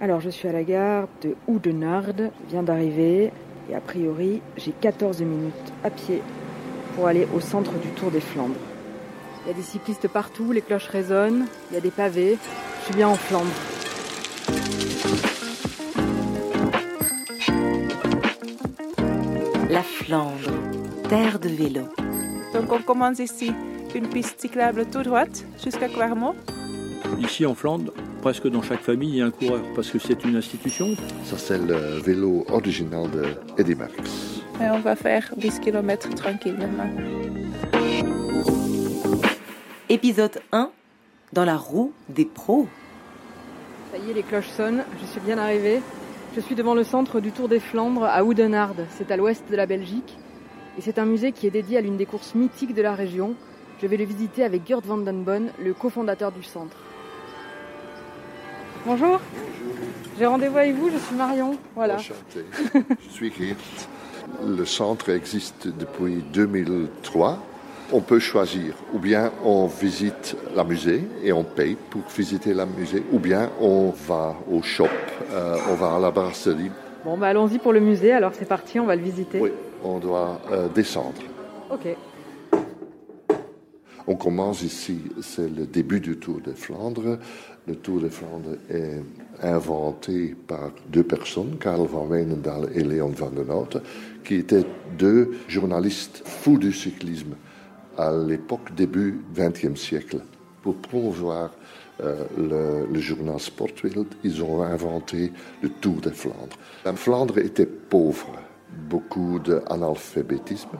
Alors je suis à la gare de Oudenarde, je viens d'arriver et a priori j'ai 14 minutes à pied pour aller au centre du Tour des Flandres. Il y a des cyclistes partout, les cloches résonnent, il y a des pavés, je suis bien en Flandre. La Flandre, terre de vélo. Donc on commence ici une piste cyclable tout droite jusqu'à Clermont. Ici en Flandre, presque dans chaque famille, il y a un coureur parce que c'est une institution. Ça, c'est le vélo original de Eddy Merckx. Et on va faire 10 km tranquille maintenant. Épisode 1 Dans la roue des pros. Ça y est, les cloches sonnent, je suis bien arrivée. Je suis devant le centre du Tour des Flandres à Oudenarde, c'est à l'ouest de la Belgique. Et c'est un musée qui est dédié à l'une des courses mythiques de la région. Je vais le visiter avec Gert van den Bonn, le cofondateur du centre. Bonjour. J'ai rendez-vous avec vous, je suis Marion. Voilà. Enchanté. Je suis Geert. Le centre existe depuis 2003. On peut choisir, ou bien on visite la musée et on paye pour visiter la musée, ou bien on va au shop, euh, on va à la brasserie. Bon, bah allons-y pour le musée, alors c'est parti, on va le visiter. Oui, on doit euh, descendre. Ok. On commence ici, c'est le début du Tour de Flandre. Le Tour de Flandre est inventé par deux personnes, Karel van Weenendaal et Léon van den Houten, qui étaient deux journalistes fous du cyclisme à l'époque début XXe siècle. Pour promouvoir euh, le, le journal Sportwereld, ils ont inventé le Tour de Flandre. La Flandre était pauvre, beaucoup d'analphabétisme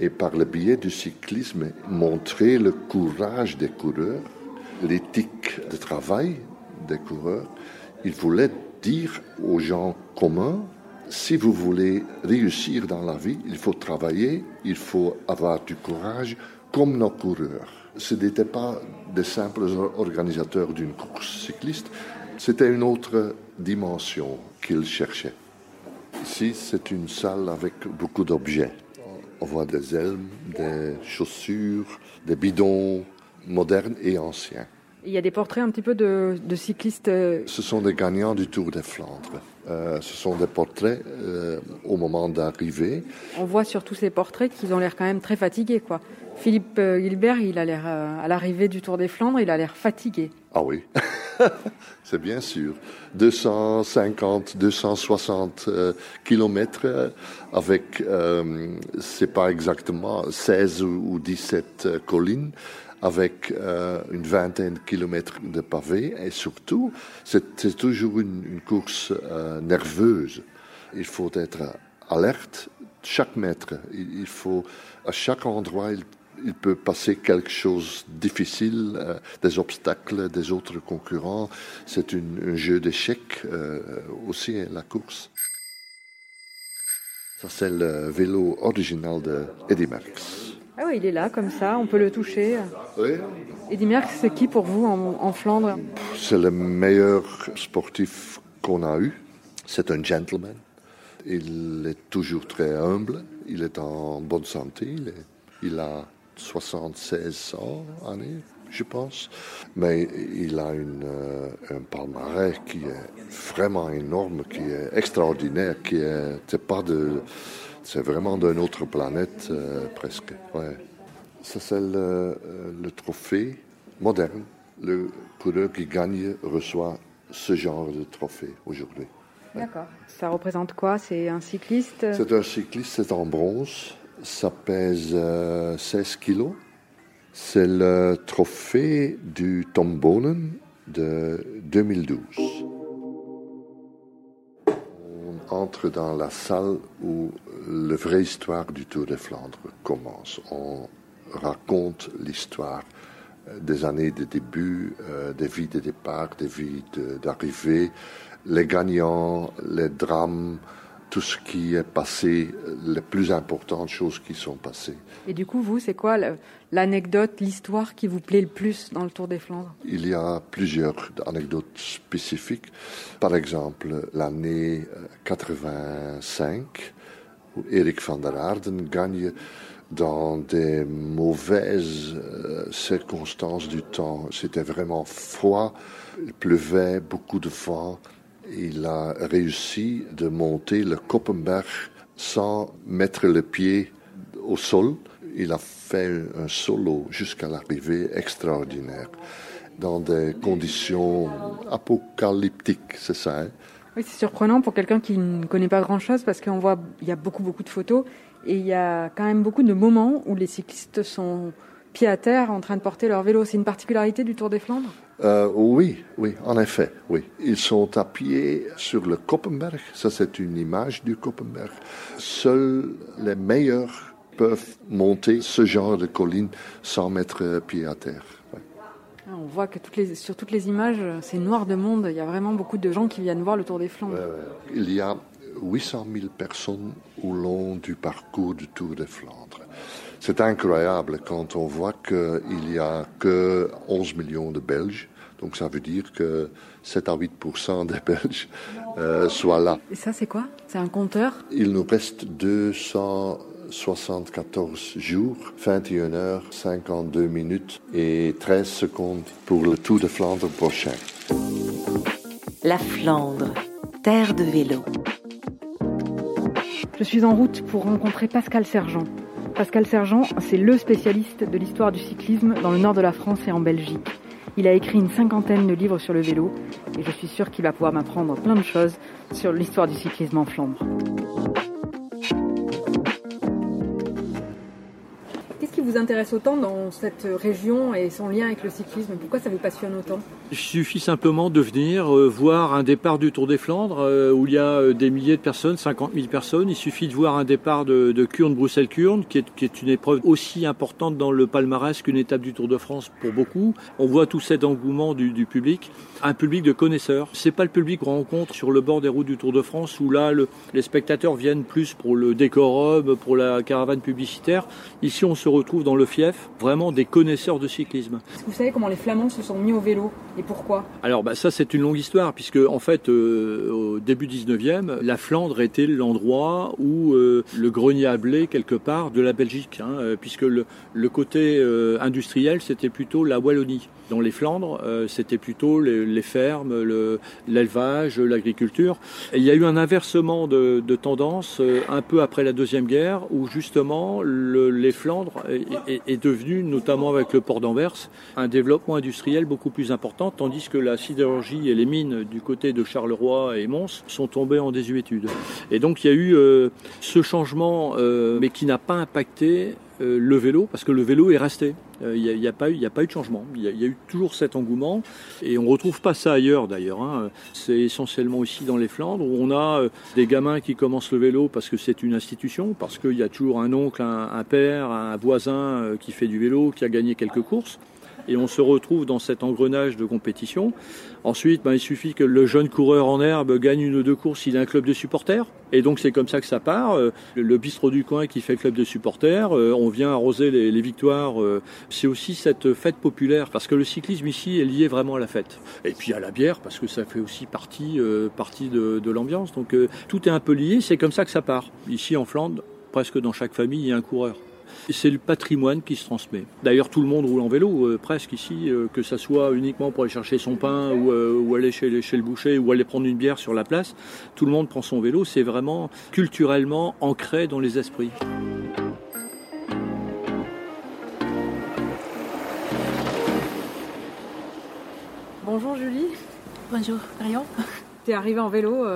et par le biais du cyclisme montrer le courage des coureurs, l'éthique de travail des coureurs. Il voulait dire aux gens communs, si vous voulez réussir dans la vie, il faut travailler, il faut avoir du courage comme nos coureurs. Ce n'étaient pas des simples organisateurs d'une course cycliste, c'était une autre dimension qu'ils cherchaient. Ici, c'est une salle avec beaucoup d'objets. On voit des helmes, des chaussures, des bidons modernes et anciens. Il y a des portraits un petit peu de, de cyclistes. euh, Ce sont des gagnants du Tour des Flandres. Euh, ce sont des portraits euh, au moment d'arrivée. On voit sur tous ces portraits qu'ils ont l'air quand même très fatigués, quoi. Philippe Gilbert, il a l'air, euh, à l'arrivée du Tour des Flandres, il a l'air fatigué. Ah oui, c'est bien sûr. 250, 260 euh, kilomètres euh, avec, euh, c'est pas exactement 16 ou ou 17 euh, collines, avec une vingtaine de kilomètres de pavés et surtout, c'est toujours une, course nerveuse. Il faut être alerte chaque mètre. Il, faut, à chaque endroit, il peut passer quelque chose de difficile, euh, des obstacles, des autres concurrents. C'est un jeu d'échecs euh, aussi, la course. Ça, c'est le vélo original de Eddy Merckx. Ah oui, il est là, comme ça, on peut le toucher. Oui. Eddy Merckx, c'est qui pour vous en, en Flandre? C'est le meilleur sportif qu'on a eu. C'est un gentleman. Il est toujours très humble. Il est en bonne santé. Il, est- il a 76 ans, années, je pense. Mais il a une, euh, un palmarès qui est vraiment énorme, qui est extraordinaire, qui est, pas de, c'est vraiment d'une autre planète euh, presque. Ouais. Ça, c'est le, euh, le trophée moderne. Le coureur qui gagne reçoit ce genre de trophée aujourd'hui. D'accord. Ça représente quoi? C'est un cycliste? C'est un cycliste, c'est en bronze. Ça pèse euh, 16 kilos. C'est le trophée du Tom Bonen de 2012. On entre dans la salle où la vraie histoire du Tour de Flandre commence. On raconte l'histoire euh, des années de début, euh, des vies de départ, des vies d'arrivée, les gagnants, les drames, tout ce qui est passé, les plus importantes choses qui sont passées. Et du coup, vous, c'est quoi l'anecdote, l'histoire qui vous plaît le plus dans le Tour des Flandres? Il y a plusieurs anecdotes spécifiques. Par exemple, l'année euh, 85, où Erik van der Aarden gagne dans des mauvaises euh, circonstances du temps. C'était vraiment froid, il pleuvait, beaucoup de vent. Il a réussi de monter le Koppenberg sans mettre le pied au sol. Il a fait un solo jusqu'à l'arrivée extraordinaire, dans des conditions apocalyptiques, c'est ça. Hein? oui, c'est surprenant pour quelqu'un qui ne connaît pas grand-chose parce qu'on voit, il y a beaucoup, beaucoup de photos et il y a quand même beaucoup de moments où les cyclistes sont pieds à terre en train de porter leur vélo. C'est une particularité du Tour des Flandres? Euh, Oui, oui, en effet, oui. Ils sont à pied sur le Koppenberg. Ça, c'est une image du Koppenberg. Seuls les meilleurs peuvent monter ce genre de colline sans mettre pied à terre. Ah, on voit que toutes les, sur toutes les images, c'est noir de monde. Il y a vraiment beaucoup de gens qui viennent voir le Tour des Flandres. Il y a 800 000 personnes au long du parcours du Tour des Flandres. C'est incroyable quand on voit qu'il n'y a que 11 millions de Belges. Donc ça veut dire que 7 à 8% des Belges euh, soient là. Et ça, c'est quoi? C'est un compteur? Il nous reste 200 74 jours, 21 heures, 52 minutes et 13 secondes pour le Tour de Flandre prochain. La Flandre, terre de vélo. Je suis en route pour rencontrer Pascal Sergent. Pascal Sergent, c'est le spécialiste de l'histoire du cyclisme dans le nord de la France et en Belgique. Il a écrit une cinquantaine de livres sur le vélo et je suis sûre qu'il va pouvoir m'apprendre plein de choses sur l'histoire du cyclisme en Flandre. Vous intéresse autant dans cette région et son lien avec le cyclisme Pourquoi ça vous passionne autant? Il suffit simplement de venir euh, voir un départ du Tour des Flandres euh, où il y a euh, des milliers de personnes, 50 000 personnes. Il suffit de voir un départ de, de Kurn-Bruxelles-Kurn qui est, une épreuve aussi importante dans le palmarès qu'une étape du Tour de France pour beaucoup. On voit tout cet engouement du, public, un public de connaisseurs. C'est pas le public qu'on rencontre sur le bord des routes du Tour de France où là le, les spectateurs viennent plus pour le décorum, pour la caravane publicitaire. Ici on se retrouve dans le fief vraiment des connaisseurs de cyclisme. vous savez comment les Flamands se sont mis au vélo et pourquoi? Alors bah, ça c'est une longue histoire puisque en fait euh, au début 19e, la Flandre était l'endroit où euh, le grenier à blé quelque part de la Belgique, hein, euh, puisque le, le côté euh, industriel c'était plutôt la Wallonie. Dans les Flandres, c'était plutôt les, les fermes, l'élevage, l'agriculture. Il y a eu un inversement de, de tendance un peu après la deuxième guerre où justement le, les Flandres est, devenu, notamment avec le port d'Anvers, un développement industriel beaucoup plus important, tandis que la sidérurgie et les mines du côté de Charleroi et Mons sont tombées en désuétude. Et donc il y a eu euh, ce changement, euh, mais qui n'a pas impacté euh, le vélo, parce que le vélo est resté. Il n'y a, a, pas eu, de changement. Il y, a eu toujours cet engouement. Et on ne retrouve pas ça ailleurs d'ailleurs. Hein. C'est essentiellement aussi dans les Flandres où on a des gamins qui commencent le vélo parce que c'est une institution, parce qu'il y a toujours un oncle, un père, un voisin qui fait du vélo, qui a gagné quelques courses et on se retrouve dans cet engrenage de compétition. Ensuite, ben, il suffit que le jeune coureur en herbe gagne une ou deux courses, il a un club de supporters. Et donc c'est comme ça que ça part. Le bistrot du coin qui fait club de supporters, on vient arroser les, victoires. C'est aussi cette fête populaire, parce que le cyclisme ici est lié vraiment à la fête. Et puis à la bière, parce que ça fait aussi partie, euh, de, l'ambiance. Donc euh, tout est un peu lié, c'est comme ça que ça part. Ici en Flandre, presque dans chaque famille, il y a un coureur. C'est le patrimoine qui se transmet. D'ailleurs, tout le monde roule en vélo, euh, presque ici, euh, que ça soit uniquement pour aller chercher son pain ou, euh, ou aller chez, chez, le boucher ou aller prendre une bière sur la place. Tout le monde prend son vélo. C'est vraiment culturellement ancré dans les esprits. Bonjour Julie. Bonjour Marion. T'es arrivée en vélo,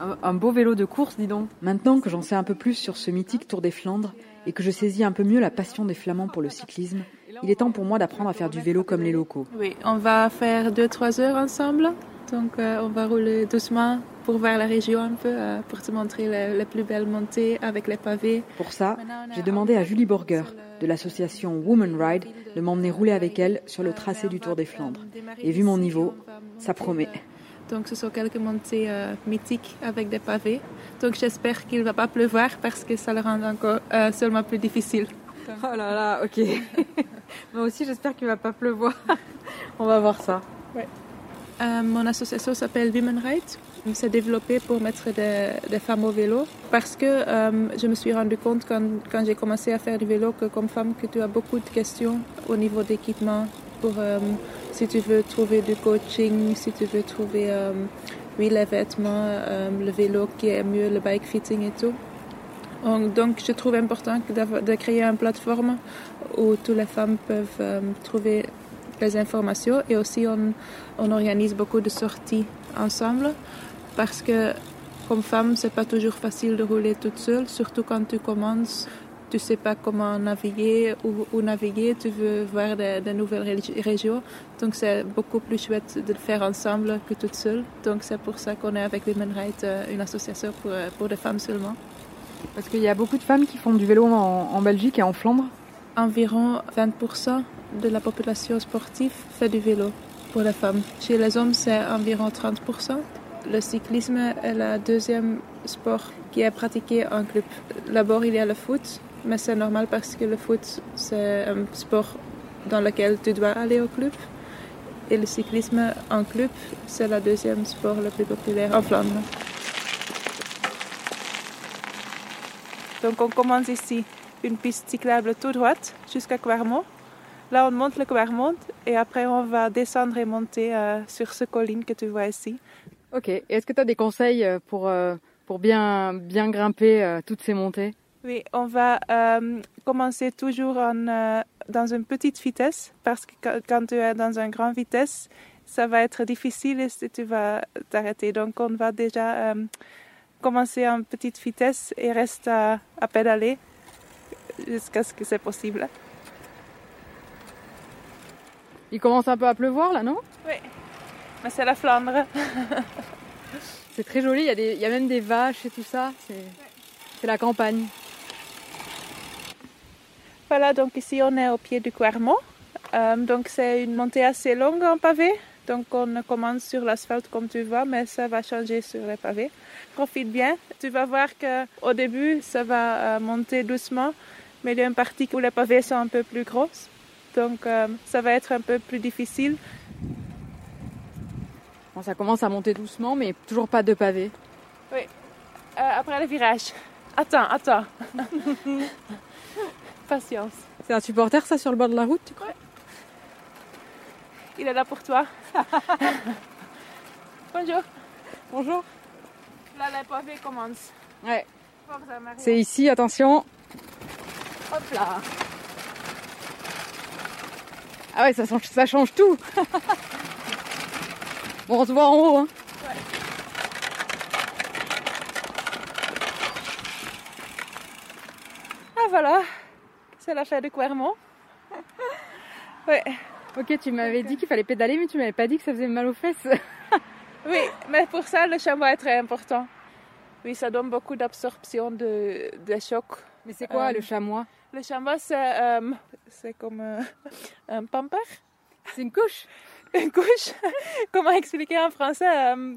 un, un beau vélo de course, dis donc. Maintenant que j'en sais un peu plus sur ce mythique Tour des Flandres, et que je saisis un peu mieux la passion des Flamands pour le cyclisme, il est temps pour moi d'apprendre à faire du vélo comme les locaux. Oui, on va faire 2-3 heures ensemble. Donc euh, on va rouler doucement pour voir la région un peu, euh, pour te montrer les, les, plus belles montées avec les pavés. Pour ça, j'ai demandé à Julie Borger de l'association Woman Ride de m'emmener rouler avec elle sur le tracé du Tour des Flandres. Et vu mon niveau, ça promet. Donc ce sont quelques montées euh, mythiques avec des pavés. Donc j'espère qu'il ne va pas pleuvoir parce que ça le rend encore euh, seulement plus difficile. Oh là là, ok. Moi aussi j'espère qu'il ne va pas pleuvoir. On va voir ça. Ouais. Euh, mon association s'appelle Women Rights. On s'est développé pour mettre des, des, femmes au vélo parce que euh, je me suis rendu compte quand, quand j'ai commencé à faire du vélo que comme femme que tu as beaucoup de questions au niveau d'équipement euh, si tu veux trouver du coaching, si tu veux trouver euh, oui, les vêtements, euh, le vélo qui est mieux, le bike fitting et tout. Donc, je trouve important de créer une plateforme où toutes les femmes peuvent trouver les informations et aussi on, on organise beaucoup de sorties ensemble parce que comme femme, c'est pas toujours facile de rouler toute seule, surtout quand tu commences. Tu sais pas comment naviguer ou, naviguer, tu veux voir de, de nouvelles ré- régions. Donc c'est beaucoup plus chouette de le faire ensemble que toute seule. Donc c'est pour ça qu'on est avec Women Rights, euh, une association pour, euh, pour les femmes seulement. Parce qu'il y a beaucoup de femmes qui font du vélo en, en Belgique et en Flandre. Environ 20% de la population sportive fait du vélo pour les femmes. Chez les hommes, c'est environ 30%. Le cyclisme est le deuxième sport qui est pratiqué en club. D'abord, il y a le foot, mais c'est normal parce que le foot, c'est un sport dans lequel tu dois aller au club. Et le cyclisme en club, c'est le deuxième sport le plus populaire en Flandre. Donc on commence ici une piste cyclable tout droite jusqu'à Quarmont. Là, on monte le Quarmont et après on va descendre et monter euh, sur ce colline que tu vois ici. Ok. Est-ce que tu as des conseils euh, pour, euh, pour bien, bien grimper euh, toutes ces montées? Oui, on va euh, commencer toujours en, euh, dans une petite vitesse parce que quand- tu es dans une grande vitesse, ça va être difficile et tu vas t'arrêter. Donc on va déjà euh, commencer en petite vitesse et reste à, à pédaler jusqu'à ce que c'est possible. Il commence un peu à pleuvoir là, non? Oui, mais c'est la Flandre. C'est très joli, il y, a des, il y a même des vaches et tout ça. C'est c'est la campagne. Voilà, donc ici on est au pied du Quarmont. Euh, donc c'est une montée assez longue en pavé. Donc on commence sur l'asphalte comme tu vois, mais ça va changer sur les pavés. Profite bien. Tu vas voir que au début ça va euh, monter doucement, mais il y a une partie où les pavés sont un peu plus grosses. Donc euh, ça va être un peu plus difficile. Bon, ça commence à monter doucement, mais toujours pas de pavés. Euh, après le virage. Attends, attends. Patience. C'est un supporter ça sur le bord de la route, tu crois? Il est là pour toi. Bonjour. Bonjour. Là, les pavés commencent. Ouais. C'est ici, attention. Hop là. Ah ouais, ça change, ça change tout. bon, on se voit en haut. Hein. Ah voilà, c'est la fête de Clermont. oui, Ok, tu m'avais dit qu'il fallait pédaler, mais tu m'avais pas dit que ça faisait mal aux fesses. oui, mais pour ça, le chameau est très important. Oui, ça donne beaucoup d'absorption de, de choc. Mais c'est quoi Euh, le chamois? Le chameau, c'est euh, c'est comme euh, un pamper, C'est une couche. une couche. Comment expliquer en français euh,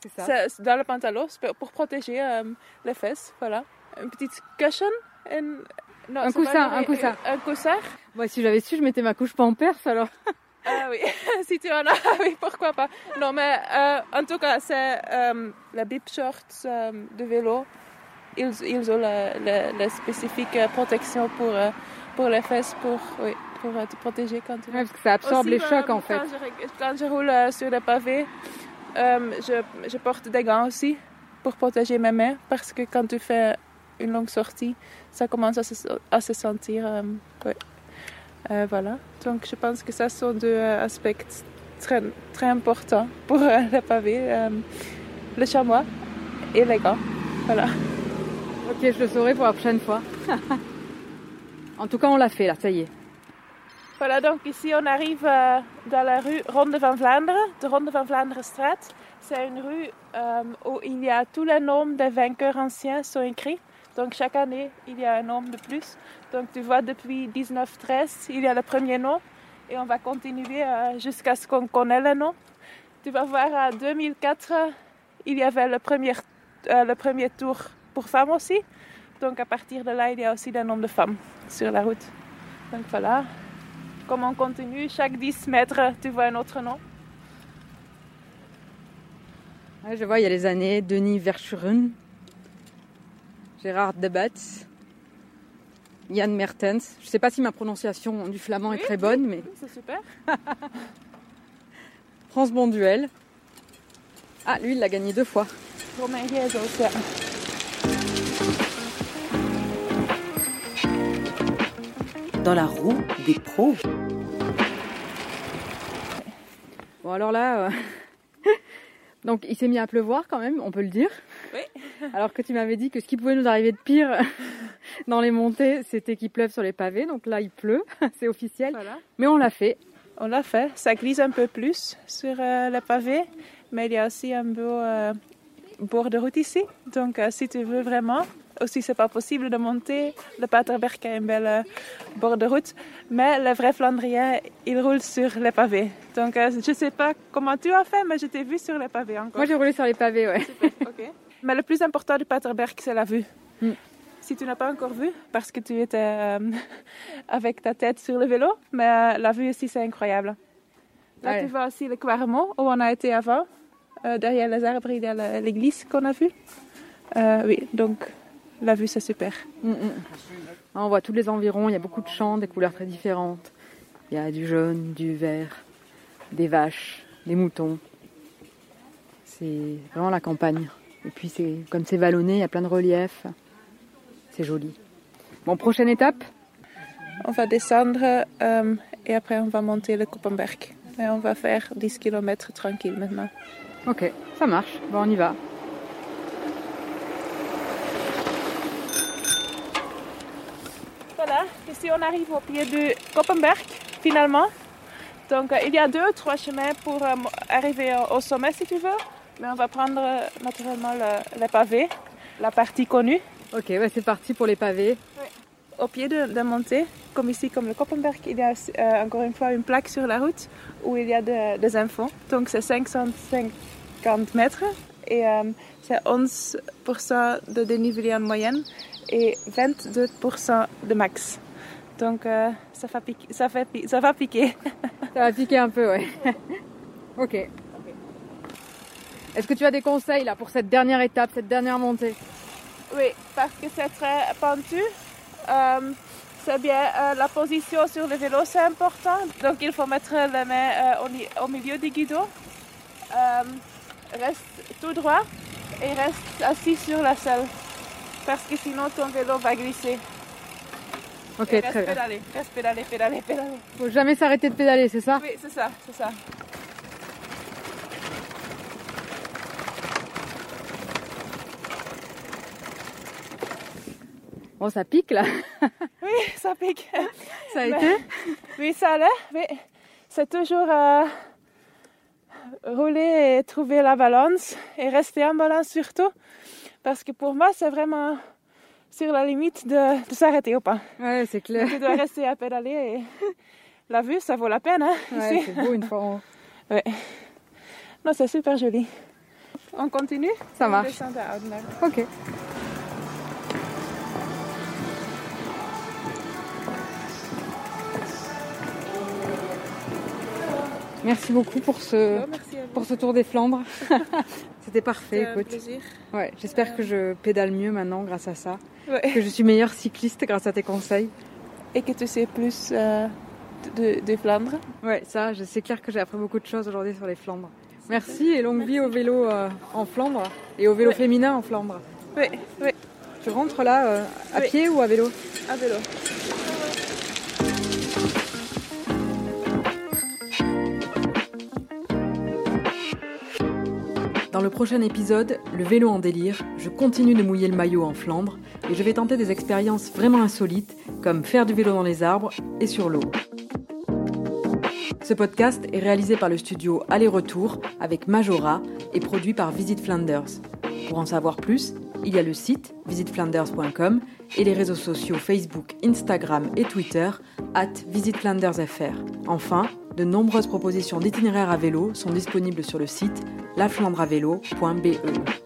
C'est ça. C'est dans le pantalon pour protéger euh, les fesses, voilà. Une petite cushion. une- non, Un pas coussin, un coussin. Un coussin. Moi, si j'avais su, je mettais ma couche pampers alors. Ah oui, si tu en as, oui, pourquoi pas. Non, mais euh, en tout cas, c'est euh, les bib shorts euh, de vélo. Ils, ils ont la, la- la spécifique euh, protection pour, euh, pour les fesses, pour, oui, pour euh, te protéger quand tu Ouais, parce que ça absorbe Aussi, les bah, chocs en fait. Quand je, quand je roule euh, sur les pavés, euh, je, je porte des gants aussi pour protéger mes mains parce que quand tu fais une longue sortie, ça commence à se, à se sentir. euh, ouais. Euh, voilà. Donc je pense que ça sont deux euh, aspects très, très importants pour pavés. euh, le chamois et les gants. Voilà. Ok, je le saurai pour la prochaine fois. en tout cas, on l'a fait là, ça y est. Voilà, donc ici on arrive euh, dans la rue Ronde van Vlaanderen, de Ronde van Vlaanderen Straat. C'est une rue euh, où il y a tous les noms des vainqueurs anciens sont écrits. Donc chaque année, il y a un nom de plus. Donc tu vois, depuis 1913, il y a le premier nom et on va continuer euh, jusqu'à ce qu'on connaisse le nom. Tu vas voir, en 2004, il y avait le premier, euh, le premier tour pour femmes aussi. Donc à partir de là, il y a aussi des noms de femmes sur la route. Donc voilà. Comme on continue, chaque 10 mètres, tu vois un autre nom. Je vois, il y a les années Denis Verschuren, Gérard Debatz, Yann Mertens. Je sais pas si ma prononciation du flamand est très bonne, mais C'est super. France Bonduel. Ah, lui, il l'a gagné deux fois. Romain. Dans la roue des pros. Bon, alors là, euh, donc il s'est mis à pleuvoir quand même, on peut le dire. Alors que tu m'avais dit que ce qui pouvait nous arriver de pire dans les montées, c'était qu'il pleuve sur les pavés. Donc là, il pleut, c'est officiel. Voilà. Mais on l'a fait. On l'a fait. Ça glisse un peu plus sur euh, le pavé, mais il y a aussi un beau euh, bord de route ici. Donc, euh, si tu veux vraiment, aussi c'est pas possible de monter, le Paterberg a un bel euh, bord de route, mais le vrai Flandrien, il roule sur les pavés. Donc, je sais pas comment tu as fait, mais je t'ai vu sur les pavés encore. Moi, j'ai roulé sur les pavés, ouais. Mais le plus important du Paterberg, c'est la vue. Mm. Si tu n'as pas encore vu, parce que tu étais euh, avec ta tête sur le vélo, mais euh, la vue ici, c'est incroyable. Là, Ouais. tu vois aussi le Quarmont, où on a été avant. Euh, derrière les arbres, il y a l'église qu'on a vue. Euh, oui, donc la vue, c'est super. Mm, mm. Ah, On voit tous les environs, il y a beaucoup de champs, des couleurs très différentes. Il y a du jaune, du vert, des vaches, des moutons. C'est vraiment la campagne. Et puis c'est comme c'est vallonné, il y a plein de reliefs. C'est joli. Bon, prochaine étape? On va descendre euh, et après, on va monter le Koppenberg. Et on va faire 10 km tranquille maintenant. Ok, ça marche. Bon, on y va. Voilà, ici on arrive au pied du Koppenberg, finalement. Donc euh, il y a deux trois chemins pour euh, arriver au sommet si tu veux. Mais on va prendre euh, naturellement le, le pavé, la partie connue. Ok, bah, c'est parti pour les pavés. Au pied de la montée, comme ici, comme le Koppenberg, il y a euh, encore une fois une plaque sur la route où il y a de- des infos. Donc c'est 550 mètres et euh, c'est 11% de dénivelé en moyenne et 22% de max. Donc euh, ça, va piquer, ça, fait pi- ça va piquer. Ça va piquer un peu, ouais. ok. Est-ce que tu as des conseils là pour cette dernière étape, cette dernière montée? Oui, parce que c'est très pentu. Euh, c'est bien euh, la position sur le vélo, c'est important. Donc il faut mettre les mains euh, au, milieu du guidon. Reste tout droit et reste assis sur la selle. Parce que sinon ton vélo va glisser. Ok, Et très reste bien. pédaler, reste pédaler, pédaler, pédaler. Faut jamais s'arrêter de pédaler, c'est ça? Oui, c'est ça, c'est ça. Bon, ça pique là. Oui, ça pique. Ça a Mais- été? Oui, ça allait. Oui. C'est toujours euh, rouler et trouver la balance et rester en balance surtout. Parce que pour moi, c'est vraiment sur la limite de, de s'arrêter ou pas. Ouais, c'est clair. Tu dois rester à pédaler et la vue, ça vaut la peine. Hein, Ouais, c'est beau une fois en haut. Ouais. Non, c'est super joli. On continue? Ça marche. Ok. Merci beaucoup pour ce, pour ce tour des Flandres. C'était parfait, écoute. plaisir. Ouais, j'espère que je pédale mieux maintenant grâce à ça. Ouais. Que je suis meilleure cycliste grâce à tes conseils. Et que tu sais plus euh, de, de Flandre. Ouais, ça, c'est clair que j'ai appris beaucoup de choses aujourd'hui sur les Flandres. Merci et longue vie au vélo euh, en Flandre et au vélo Ouais. féminin en Flandre. Oui, oui, Tu rentres là euh, à pied ou à vélo? À vélo. Dans le prochain épisode, le vélo en délire, je continue de mouiller le maillot en Flandre et je vais tenter des expériences vraiment insolites comme faire du vélo dans les arbres et sur l'eau. Ce podcast est réalisé par le studio Aller-Retour avec Majora et produit par Visit Flanders. Pour en savoir plus, il y a le site visitflanders.com et les réseaux sociaux Facebook, Instagram et Twitter at visitflandersfr. Enfin, de nombreuses propositions d'itinéraires à vélo sont disponibles sur le site laflandreavélo.be.